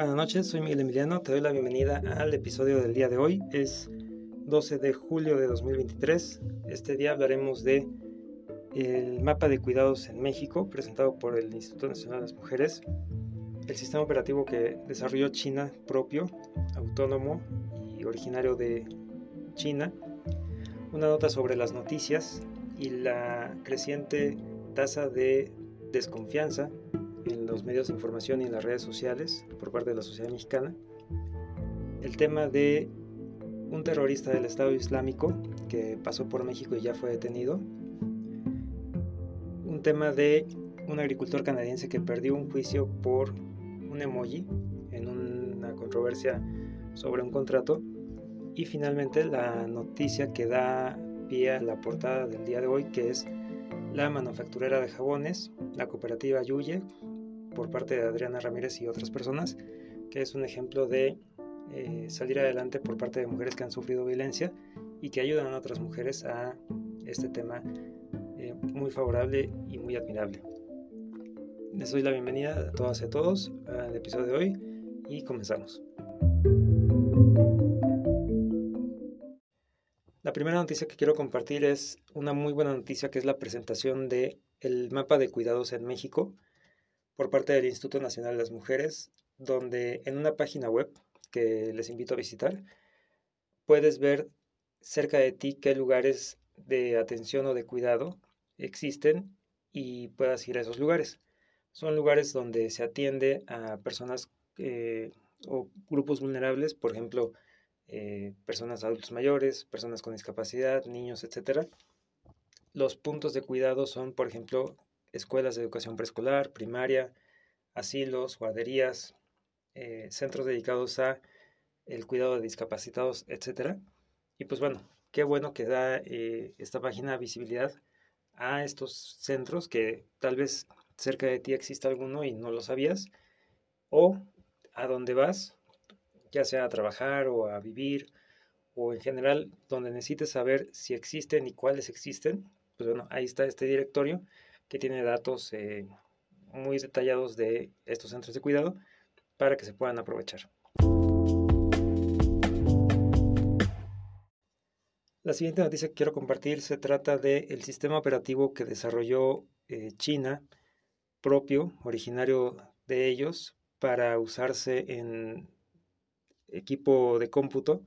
Buenas noches, soy Miguel Emiliano, te doy la bienvenida al episodio del día de hoy. Es 12 de julio de 2023. Este día hablaremos de el mapa de cuidados en México presentado por el Instituto Nacional de las Mujeres, el sistema operativo que desarrolló China propio, autónomo y originario de China, una nota sobre las noticias y la creciente tasa de desconfianza en los medios de información y en las redes sociales por parte de la sociedad mexicana, el tema de un terrorista del Estado Islámico que pasó por México y ya fue detenido, un tema de un agricultor canadiense que perdió un juicio por un emoji en una controversia sobre un contrato y finalmente la noticia que da pie a la portada del día de hoy que es la manufacturera de jabones, la cooperativa Yuye, por parte de Adriana Ramírez y otras personas, que es un ejemplo de eh, salir adelante por parte de mujeres que han sufrido violencia y que ayudan a otras mujeres a este tema eh, muy favorable y muy admirable. Les doy la bienvenida a todas y a todos al episodio de hoy y comenzamos. La primera noticia que quiero compartir es una muy buena noticia que es la presentación de el mapa de cuidados en México por parte del Instituto Nacional de las Mujeres, donde en una página web que les invito a visitar puedes ver cerca de ti qué lugares de atención o de cuidado existen y puedas ir a esos lugares. Son lugares donde se atiende a personas eh, o grupos vulnerables, por ejemplo, eh, personas adultos mayores, personas con discapacidad, niños, etc. Los puntos de cuidado son, por ejemplo, escuelas de educación preescolar, primaria, asilos, guarderías, eh, centros dedicados a el cuidado de discapacitados, etc. Y pues bueno, qué bueno que da eh, esta página visibilidad a estos centros que tal vez cerca de ti exista alguno y no lo sabías, o a dónde vas ya sea a trabajar o a vivir o en general donde necesites saber si existen y cuáles existen, pues bueno, ahí está este directorio que tiene datos eh, muy detallados de estos centros de cuidado para que se puedan aprovechar. La siguiente noticia que quiero compartir se trata del sistema operativo que desarrolló eh, China, propio, originario de ellos, para usarse en equipo de cómputo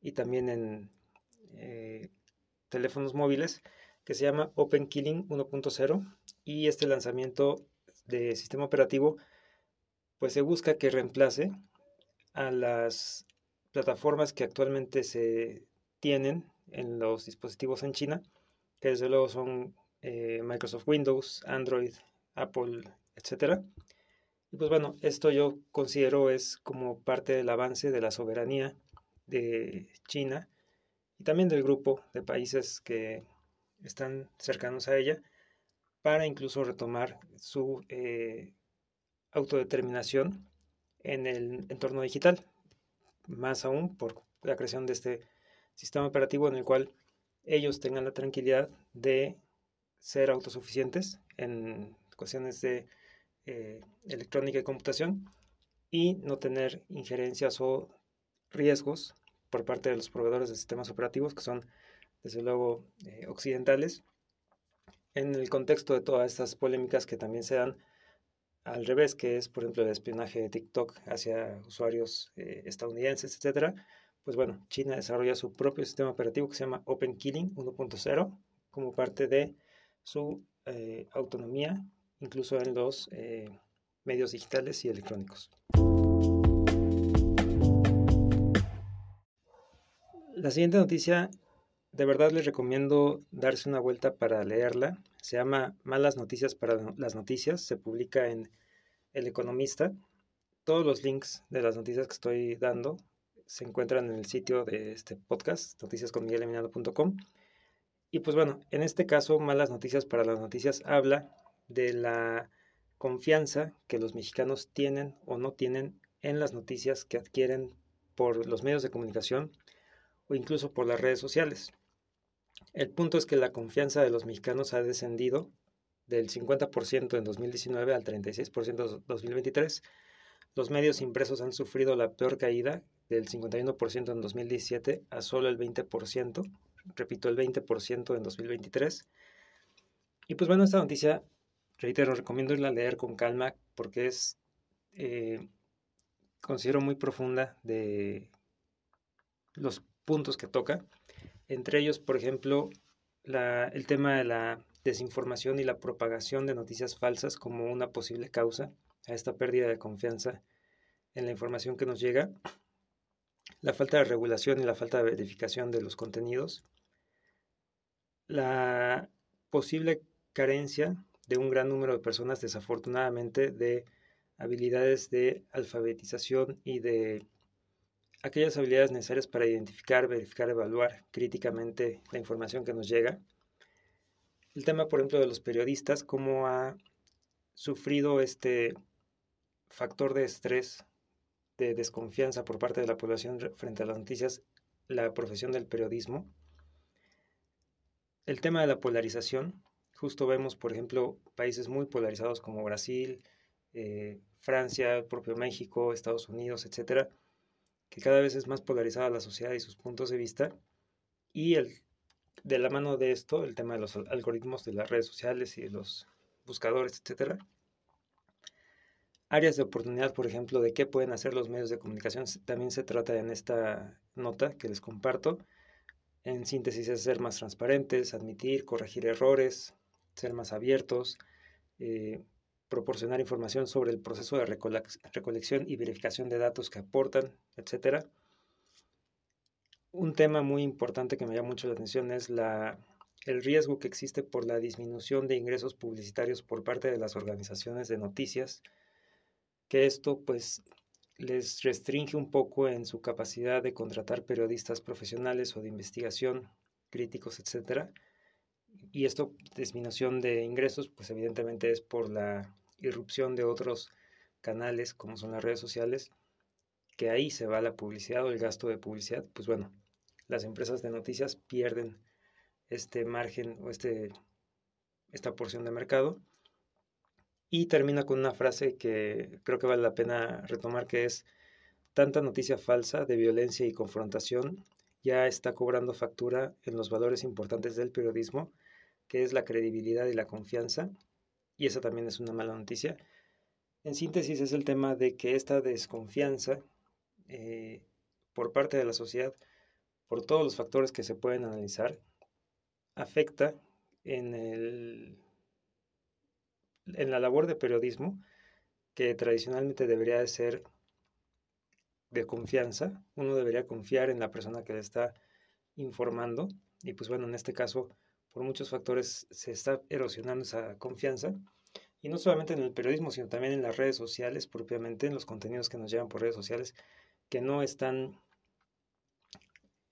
y también en eh, teléfonos móviles que se llama Open Killing 1.0 y este lanzamiento de sistema operativo pues se busca que reemplace a las plataformas que actualmente se tienen en los dispositivos en China, que desde luego son eh, Microsoft Windows, Android, Apple, etcétera. Y pues bueno, esto yo considero es como parte del avance de la soberanía de China y también del grupo de países que están cercanos a ella para incluso retomar su eh, autodeterminación en el entorno digital, más aún por la creación de este sistema operativo en el cual ellos tengan la tranquilidad de ser autosuficientes en cuestiones de eh, electrónica y computación y no tener injerencias o riesgos por parte de los proveedores de sistemas operativos que son desde luego eh, occidentales en el contexto de todas estas polémicas que también se dan al revés, que es por ejemplo el espionaje de TikTok hacia usuarios eh, estadounidenses, etcétera, pues bueno, China desarrolla su propio sistema operativo que se llama Open Killing 1.0 como parte de su autonomía incluso en los eh, medios digitales y electrónicos. La siguiente noticia, de verdad les recomiendo darse una vuelta para leerla. Se llama Malas Noticias para las Noticias. Se publica en El Economista. Todos los links de las noticias que estoy dando se encuentran en el sitio de este podcast, noticiasconmigueleminado.com. Y pues bueno, en este caso, Malas Noticias para las Noticias habla de la confianza que los mexicanos tienen o no tienen en las noticias que adquieren por los medios de comunicación o incluso por las redes sociales. El punto es que la confianza de los mexicanos ha descendido del 50% en 2019 al 36% en 2023, los medios impresos han sufrido la peor caída del 51% en 2017 a solo el 20%, repito, el 20% en 2023. Y pues bueno, esta noticia, reitero, recomiendo irla a leer con calma porque es, eh, considero muy profunda de los puntos que toca. Entre ellos, por ejemplo, el tema de la desinformación y la propagación de noticias falsas como una posible causa a esta pérdida de confianza en la información que nos llega, la falta de regulación y la falta de verificación de los contenidos, la posible carencia de un gran número de personas, desafortunadamente, de habilidades de alfabetización y de aquellas habilidades necesarias para identificar, verificar, evaluar críticamente la información que nos llega. El tema, por ejemplo, de los periodistas, cómo ha sufrido este factor de estrés, de desconfianza por parte de la población frente a las noticias, la profesión del periodismo. El tema de la polarización, justo vemos, por ejemplo, países muy polarizados como Brasil, eh, Francia, propio México, Estados Unidos, etcétera, que cada vez es más polarizada la sociedad y sus puntos de vista. Y el, de la mano de esto, el tema de los algoritmos de las redes sociales y de los buscadores, etcétera, áreas de oportunidad, por ejemplo, de qué pueden hacer los medios de comunicación, también se trata en esta nota que les comparto. En síntesis es ser más transparentes, admitir, corregir errores, ser más abiertos, eh, proporcionar información sobre el proceso de recolección y verificación de datos que aportan, etc. Un tema muy importante que me llama mucho la atención es la, el riesgo que existe por la disminución de ingresos publicitarios por parte de las organizaciones de noticias que esto pues les restringe un poco en su capacidad de contratar periodistas profesionales o de investigación, críticos, etc. Y esto, disminución de ingresos, pues evidentemente es por la irrupción de otros canales como son las redes sociales, que ahí se va la publicidad o el gasto de publicidad, pues bueno, las empresas de noticias pierden este margen o este, esta porción de mercado. Y termina con una frase que creo que vale la pena retomar, que es, tanta noticia falsa de violencia y confrontación ya está cobrando factura en los valores importantes del periodismo, que es la credibilidad y la confianza, y esa también es una mala noticia. En síntesis es el tema de que esta desconfianza eh, por parte de la sociedad, por todos los factores que se pueden analizar, afecta en el en la labor de periodismo, que tradicionalmente debería de ser de confianza, uno debería confiar en la persona que le está informando y pues bueno, en este caso por muchos factores se está erosionando esa confianza y no solamente en el periodismo, sino también en las redes sociales, propiamente en los contenidos que nos llegan por redes sociales, que no están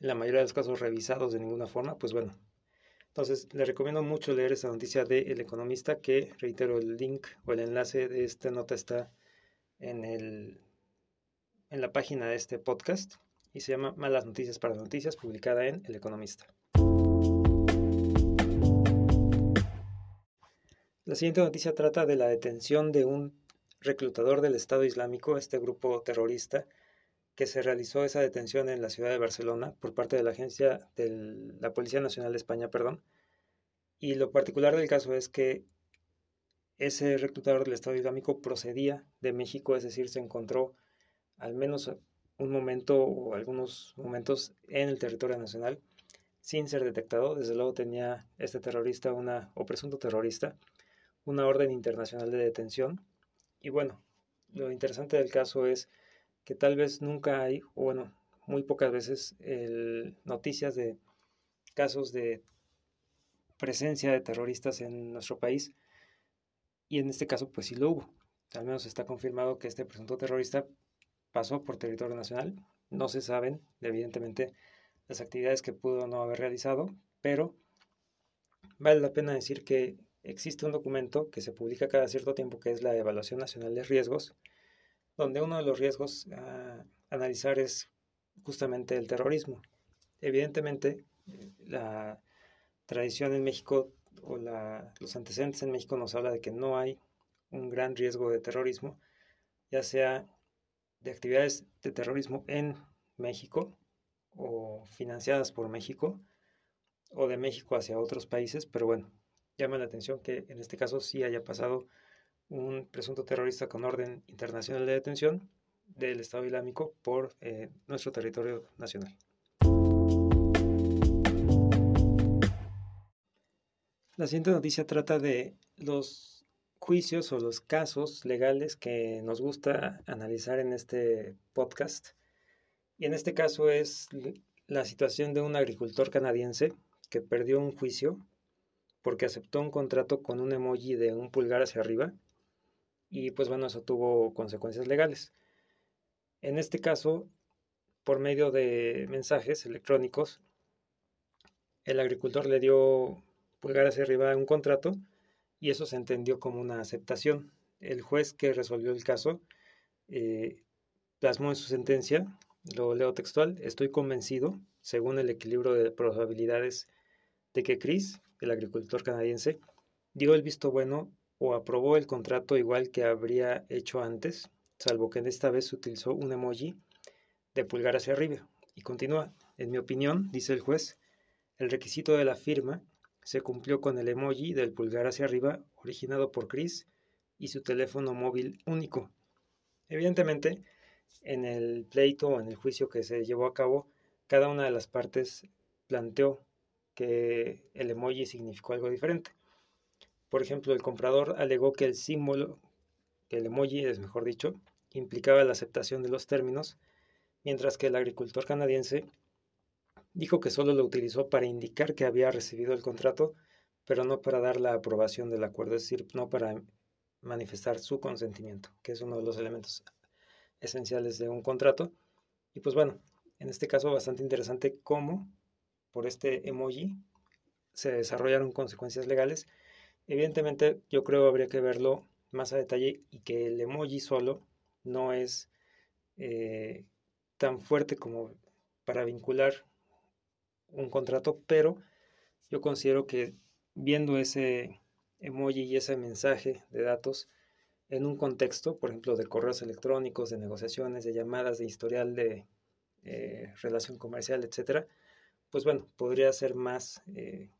en la mayoría de los casos revisados de ninguna forma, pues bueno, entonces, le recomiendo mucho leer esta noticia de El Economista, que reitero, el link o el enlace de esta nota está en, el, en la página de este podcast y se llama Malas Noticias para Noticias, publicada en El Economista. La siguiente noticia trata de la detención de un reclutador del Estado Islámico, este grupo terrorista, que se realizó esa detención en la ciudad de Barcelona por parte de la agencia de la Policía Nacional de España, perdón. Y lo particular del caso es que ese reclutador del Estado Islámico procedía de México, es decir, se encontró al menos un momento o algunos momentos en el territorio nacional sin ser detectado. Desde luego tenía este terrorista una o presunto terrorista una orden internacional de detención. Y bueno, lo interesante del caso es que tal vez nunca hay, o bueno, muy pocas veces, noticias de casos de presencia de terroristas en nuestro país. Y en este caso, pues sí lo hubo. Al menos está confirmado que este presunto terrorista pasó por territorio nacional. No se saben, evidentemente, las actividades que pudo no haber realizado, pero vale la pena decir que existe un documento que se publica cada cierto tiempo que es la Evaluación Nacional de Riesgos, donde uno de los riesgos a analizar es justamente el terrorismo. Evidentemente, la tradición en México o los antecedentes en México nos habla de que no hay un gran riesgo de terrorismo, ya sea de actividades de terrorismo en México o financiadas por México o de México hacia otros países, pero bueno, llama la atención que en este caso sí haya pasado un presunto terrorista con orden internacional de detención del Estado Islámico por eh, nuestro territorio nacional. La siguiente noticia trata de los juicios o los casos legales que nos gusta analizar en este podcast. Y en este caso es la situación de un agricultor canadiense que perdió un juicio porque aceptó un contrato con un emoji de un pulgar hacia arriba y pues bueno, eso tuvo consecuencias legales. En este caso, por medio de mensajes electrónicos, el agricultor le dio pulgar hacia arriba un contrato y eso se entendió como una aceptación. El juez que resolvió el caso eh, plasmó en su sentencia, lo leo textual, estoy convencido, según el equilibrio de probabilidades, de que Chris, el agricultor canadiense, dio el visto bueno o aprobó el contrato igual que habría hecho antes, salvo que en esta vez utilizó un emoji de pulgar hacia arriba. Y continúa, en mi opinión, dice el juez, el requisito de la firma se cumplió con el emoji del pulgar hacia arriba originado por Chris y su teléfono móvil único. Evidentemente, en el pleito o en el juicio que se llevó a cabo, cada una de las partes planteó que el emoji significó algo diferente. Por ejemplo, el comprador alegó que el símbolo, que el emoji es mejor dicho, implicaba la aceptación de los términos, mientras que el agricultor canadiense Dijo que solo lo utilizó para indicar que había recibido el contrato, pero no para dar la aprobación del acuerdo, es decir, no para manifestar su consentimiento, que es uno de los elementos esenciales de un contrato. Y pues bueno, en este caso bastante interesante cómo por este emoji se desarrollaron consecuencias legales. Evidentemente yo creo habría que verlo más a detalle y que el emoji solo no es eh, tan fuerte como para vincular un contrato, pero yo considero que viendo ese emoji y ese mensaje de datos en un contexto, por ejemplo, de correos electrónicos, de negociaciones, de llamadas, de historial de eh, relación comercial, etcétera, pues bueno, podría ser más eh,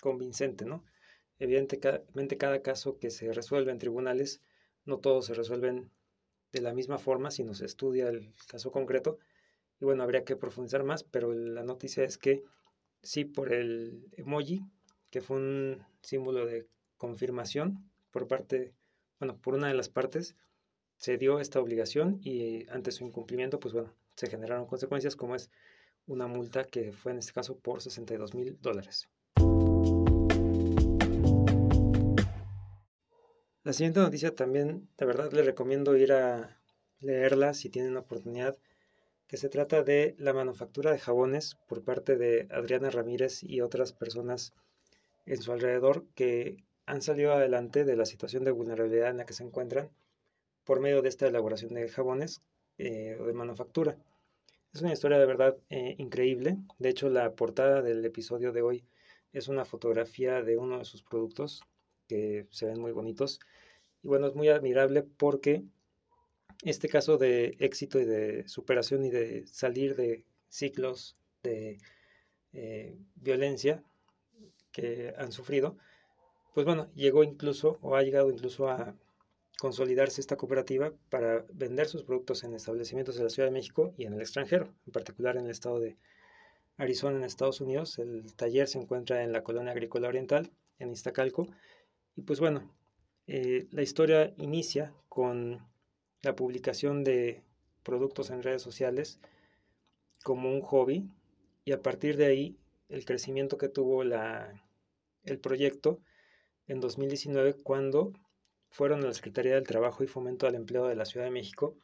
convincente, ¿no? Evidentemente, cada caso que se resuelve en tribunales, no todos se resuelven de la misma forma, sino se estudia el caso concreto y bueno, habría que profundizar más, pero la noticia es que sí, por el emoji, que fue un símbolo de confirmación por parte, bueno, por una de las partes, se dio esta obligación y ante su incumplimiento, pues bueno, se generaron consecuencias como es una multa que fue en este caso por 62 mil dólares. La siguiente noticia también, de verdad, les recomiendo ir a leerla si tienen oportunidad que se trata de la manufactura de jabones por parte de Adriana Ramírez y otras personas en su alrededor que han salido adelante de la situación de vulnerabilidad en la que se encuentran por medio de esta elaboración de jabones eh, o de manufactura. Es una historia de verdad eh, increíble. De hecho, la portada del episodio de hoy es una fotografía de uno de sus productos que se ven muy bonitos. Y bueno, es muy admirable porque este caso de éxito y de superación y de salir de ciclos de eh, violencia que han sufrido, pues bueno, llegó incluso o ha llegado incluso a consolidarse esta cooperativa para vender sus productos en establecimientos de la Ciudad de México y en el extranjero, en particular en el estado de Arizona, en Estados Unidos. El taller se encuentra en la colonia agrícola oriental, en Iztacalco. Y pues bueno, eh, la historia inicia con la publicación de productos en redes sociales como un hobby y a partir de ahí el crecimiento que tuvo la, el proyecto en 2019 cuando fueron a la Secretaría del Trabajo y Fomento al Empleo de la Ciudad de México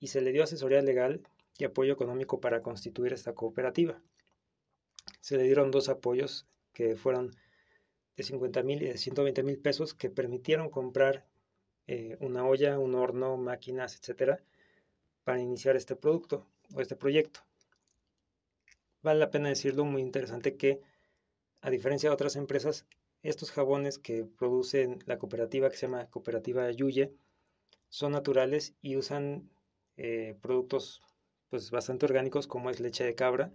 y se le dio asesoría legal y apoyo económico para constituir esta cooperativa. Se le dieron dos apoyos que fueron de 50 mil y de 120 mil pesos que permitieron comprar eh, una olla, un horno, máquinas, etcétera, para iniciar este producto o este proyecto. Vale la pena decirlo, muy interesante que, a diferencia de otras empresas, estos jabones que producen la cooperativa que se llama Cooperativa Yuye son naturales y usan eh, productos pues bastante orgánicos como es leche de cabra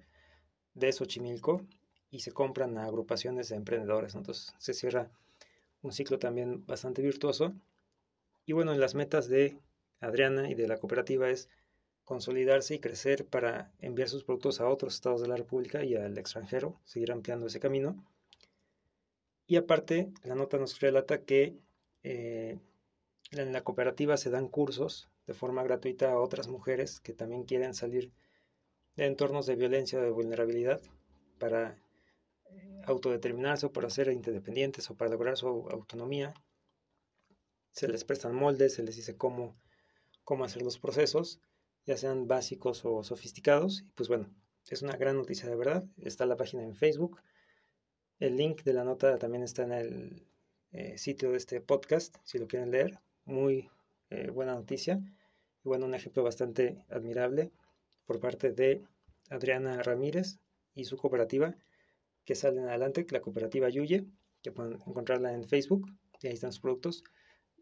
de Xochimilco y se compran a agrupaciones de emprendedores. Entonces se cierra un ciclo también bastante virtuoso. Y bueno, en las metas de Adriana y de la cooperativa es consolidarse y crecer para enviar sus productos a otros estados de la República y al extranjero, seguir ampliando ese camino. Y aparte, la nota nos relata que eh, en la cooperativa se dan cursos de forma gratuita a otras mujeres que también quieren salir de entornos de violencia o de vulnerabilidad para eh, autodeterminarse o para ser independientes o para lograr su autonomía. Se les prestan moldes, se les dice cómo, cómo hacer los procesos ya sean básicos o sofisticados. Y pues bueno, es una gran noticia de verdad. Está la página en Facebook. El link de la nota también está en el eh, sitio de este podcast, si lo quieren leer. Muy eh, buena noticia. Y bueno, un ejemplo bastante admirable por parte de Adriana Ramírez y su cooperativa que salen adelante, la cooperativa Yuye, que pueden encontrarla en Facebook. Y ahí están sus productos.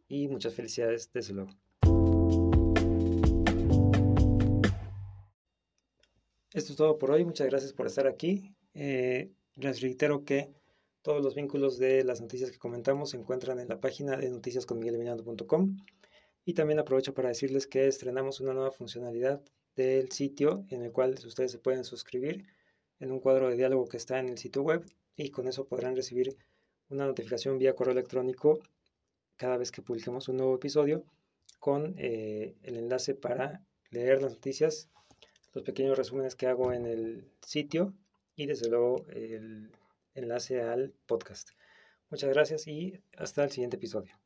Y muchas felicidades, desde luego. Esto es todo por hoy. Muchas gracias por estar aquí. Eh, les reitero que todos los vínculos de las noticias que comentamos se encuentran en la página de noticiasconmiguelminando.com y también aprovecho para decirles que estrenamos una nueva funcionalidad del sitio en el cual ustedes se pueden suscribir en un cuadro de diálogo que está en el sitio web y con eso podrán recibir una notificación vía correo electrónico cada vez que publiquemos un nuevo episodio con eh, el enlace para leer las noticias los pequeños resúmenes que hago en el sitio y desde luego el enlace al podcast. Muchas gracias y hasta el siguiente episodio.